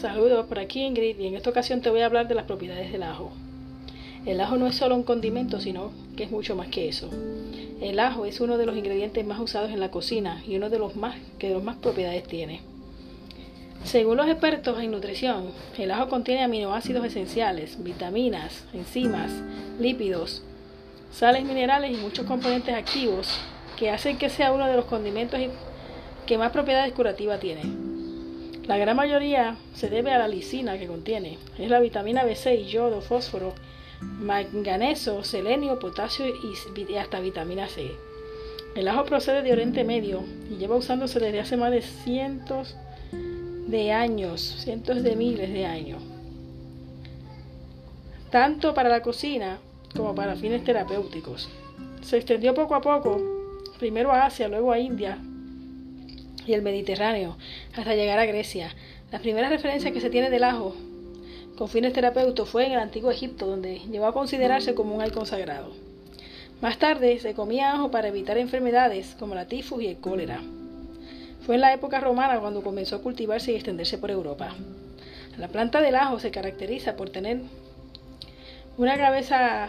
Saludos, por aquí Ingrid y en esta ocasión te voy a hablar de las propiedades del ajo. El ajo no es solo un condimento, sino que es mucho más que eso. El ajo es uno de los ingredientes más usados en la cocina y uno de los más que de los más propiedades tiene. Según los expertos en nutrición, el ajo contiene aminoácidos esenciales, vitaminas, enzimas, lípidos, sales minerales y muchos componentes activos que hacen que sea uno de los condimentos que más propiedades curativas tiene. La gran mayoría se debe a la lisina que contiene. Es la vitamina B6, yodo, fósforo, manganeso, selenio, potasio y hasta vitamina C. El ajo procede de Oriente Medio y lleva usándose desde hace más de cientos de años, cientos de miles de años. Tanto para la cocina como para fines terapéuticos. Se extendió poco a poco, primero a Asia, luego a India, y el Mediterráneo, hasta llegar a Grecia. La primera referencia que se tiene del ajo con fines terapéuticos fue en el antiguo Egipto, donde llegó a considerarse como un icon sagrado. Más tarde se comía ajo para evitar enfermedades como la tifus y el cólera. Fue en la época romana cuando comenzó a cultivarse y extenderse por Europa. La planta del ajo se caracteriza por tener una cabeza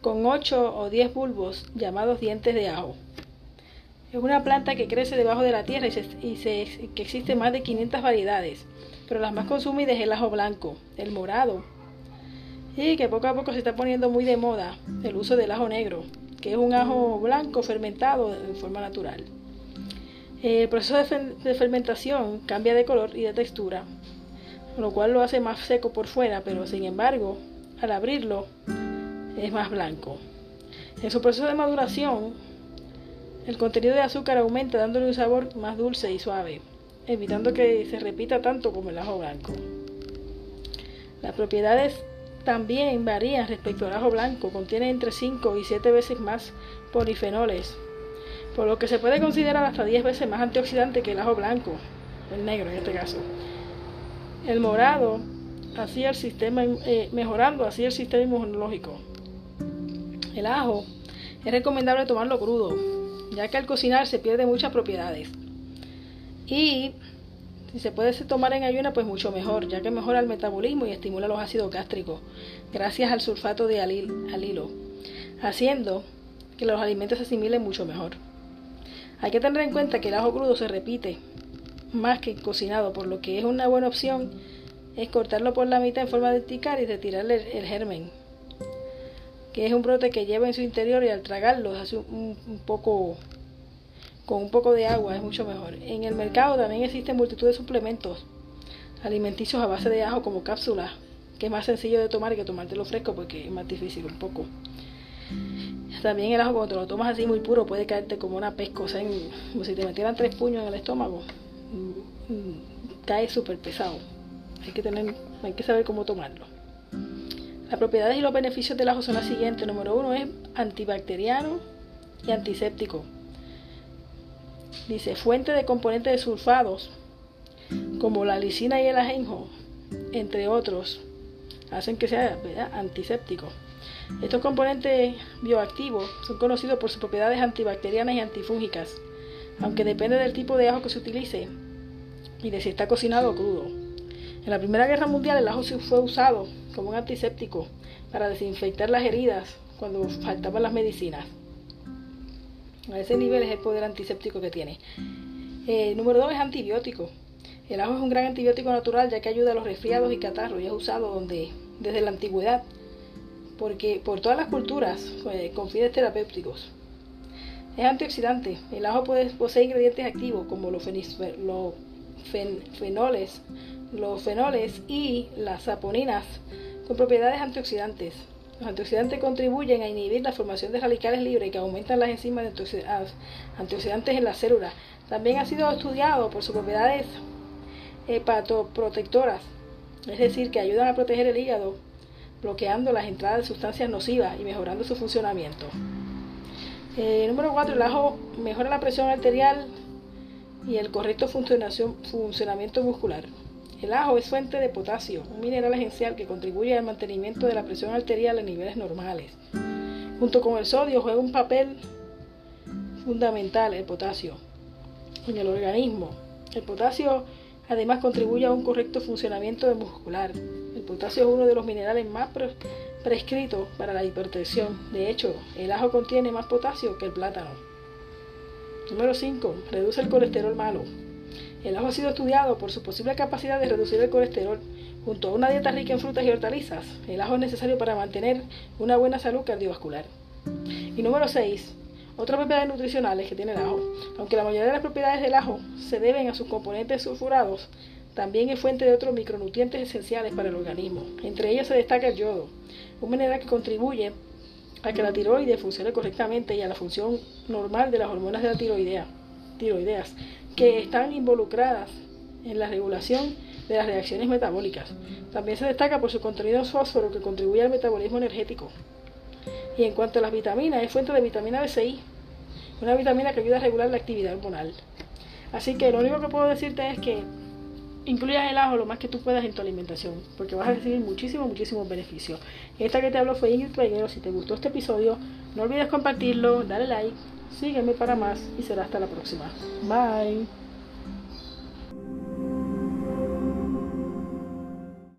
con 8 o 10 bulbos llamados dientes de ajo. Es una planta que crece debajo de la tierra y, que existe más de 500 variedades, pero las más consumidas es el ajo blanco, el morado, y que poco a poco se está poniendo muy de moda el uso del ajo negro, que es un ajo blanco fermentado de forma natural. El proceso de, fermentación cambia de color y de textura, lo cual lo hace más seco por fuera, pero sin embargo, al abrirlo es más blanco. En su proceso de maduración, el contenido de azúcar aumenta dándole un sabor más dulce y suave, evitando que se repita tanto como el ajo blanco. Las propiedades también varían respecto al ajo blanco, contiene entre 5 y 7 veces más polifenoles, por lo que se puede considerar hasta 10 veces más antioxidante que el ajo blanco, el negro en este caso. El morado, así el sistema, eh, mejorando así el sistema inmunológico. El ajo es recomendable tomarlo crudo, ya que al cocinar se pierde muchas propiedades. Y si se puede tomar en ayuna, pues mucho mejor, ya que mejora el metabolismo y estimula los ácidos gástricos, gracias al sulfato de alilo, haciendo que los alimentos se asimilen mucho mejor. Hay que tener en cuenta que el ajo crudo se repite más que cocinado, por lo que es una buena opción es cortarlo por la mitad en forma vertical y retirarle el germen, que es un brote que lleva en su interior y al tragarlo hace un, poco con un poco de agua es mucho mejor. En el mercado también existen multitud de suplementos alimenticios a base de ajo como cápsulas, que es más sencillo de tomar que tomártelo fresco porque es más difícil un poco. También el ajo cuando te lo tomas así muy puro puede caerte como una pesca, o sea, como si te metieran tres puños en el estómago. Mm, mm, cae súper pesado. Hay que tener, hay que saber cómo tomarlo. Las propiedades y los beneficios del ajo son las siguientes. Número uno es antibacteriano y antiséptico. Dice, fuente de componentes de sulfados, como la lisina y el ajenjo, entre otros, hacen que sea antiséptico. Estos componentes bioactivos son conocidos por sus propiedades antibacterianas y antifúngicas, aunque depende del tipo de ajo que se utilice y de si está cocinado o crudo. En la Primera Guerra Mundial el ajo fue usado como un antiséptico para desinfectar las heridas cuando faltaban las medicinas. A ese nivel es el poder antiséptico que tiene. Eh, número 2 es antibiótico. El ajo es un gran antibiótico natural ya que ayuda a los resfriados y catarros y es usado donde, desde la antigüedad porque, por todas las culturas pues, con fines terapéuticos. Es antioxidante. El ajo puede, posee ingredientes activos como los fenoles, los fenoles y las saponinas con propiedades antioxidantes. Los antioxidantes contribuyen a inhibir la formación de radicales libres que aumentan las enzimas antioxidantes en las células. También ha sido estudiado por sus propiedades hepatoprotectoras, es decir, que ayudan a proteger el hígado, bloqueando las entradas de sustancias nocivas y mejorando su funcionamiento. Eh, número 4. El ajo mejora la presión arterial y el correcto funcionamiento muscular. El ajo es fuente de potasio, un mineral esencial que contribuye al mantenimiento de la presión arterial en niveles normales. Junto con el sodio juega un papel fundamental el potasio en el organismo. El potasio Además contribuye a un correcto funcionamiento muscular. El potasio es uno de los minerales más prescritos para la hipertensión. De hecho, el ajo contiene más potasio que el plátano. Número 5. Reduce el colesterol malo. El ajo ha sido estudiado por su posible capacidad de reducir el colesterol. Junto a una dieta rica en frutas y hortalizas, el ajo es necesario para mantener una buena salud cardiovascular. Y número 6. Otras propiedades nutricionales que tiene el ajo. Aunque la mayoría de las propiedades del ajo se deben a sus componentes sulfurados, también es fuente de otros micronutrientes esenciales para el organismo. Entre ellos se destaca el yodo, un mineral que contribuye a que la tiroides funcione correctamente y a la función normal de las hormonas de la tiroidea, tiroideas, que están involucradas en la regulación de las reacciones metabólicas. También se destaca por su contenido en fósforo que contribuye al metabolismo energético. Y en cuanto a las vitaminas, es fuente de vitamina B6, una vitamina que ayuda a regular la actividad hormonal. Así que lo único que puedo decirte es que incluyas el ajo lo más que tú puedas en tu alimentación, porque vas a recibir muchísimos, muchísimos beneficios. Esta que te hablo fue Ingrid Peguero. Si te gustó este episodio, no olvides compartirlo, dale like, sígueme para más y será hasta la próxima. Bye.